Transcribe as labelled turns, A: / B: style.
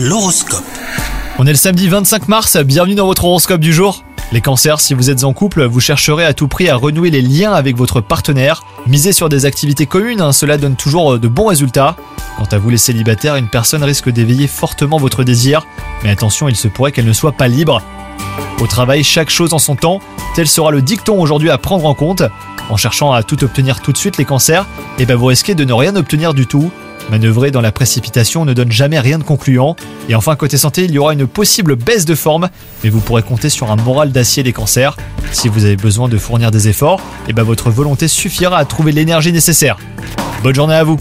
A: L'horoscope.
B: On est le samedi 25 mars, bienvenue dans votre horoscope du jour. Les cancers, si vous êtes en couple, vous chercherez à tout prix à renouer les liens avec votre partenaire. Misez sur des activités communes, hein, cela donne toujours de bons résultats. Quant à vous les célibataires, une personne risque d'éveiller fortement votre désir, mais attention, il se pourrait qu'elle ne soit pas libre. Au travail, chaque chose en son temps, tel sera le dicton aujourd'hui à prendre en compte. En cherchant à tout obtenir tout de suite les cancers, et ben vous risquez de ne rien obtenir du tout. Manœuvrer dans la précipitation ne donne jamais rien de concluant. Et enfin, côté santé, il y aura une possible baisse de forme, mais vous pourrez compter sur un moral d'acier des cancers. Si vous avez besoin de fournir des efforts, et ben votre volonté suffira à trouver l'énergie nécessaire. Bonne journée à vous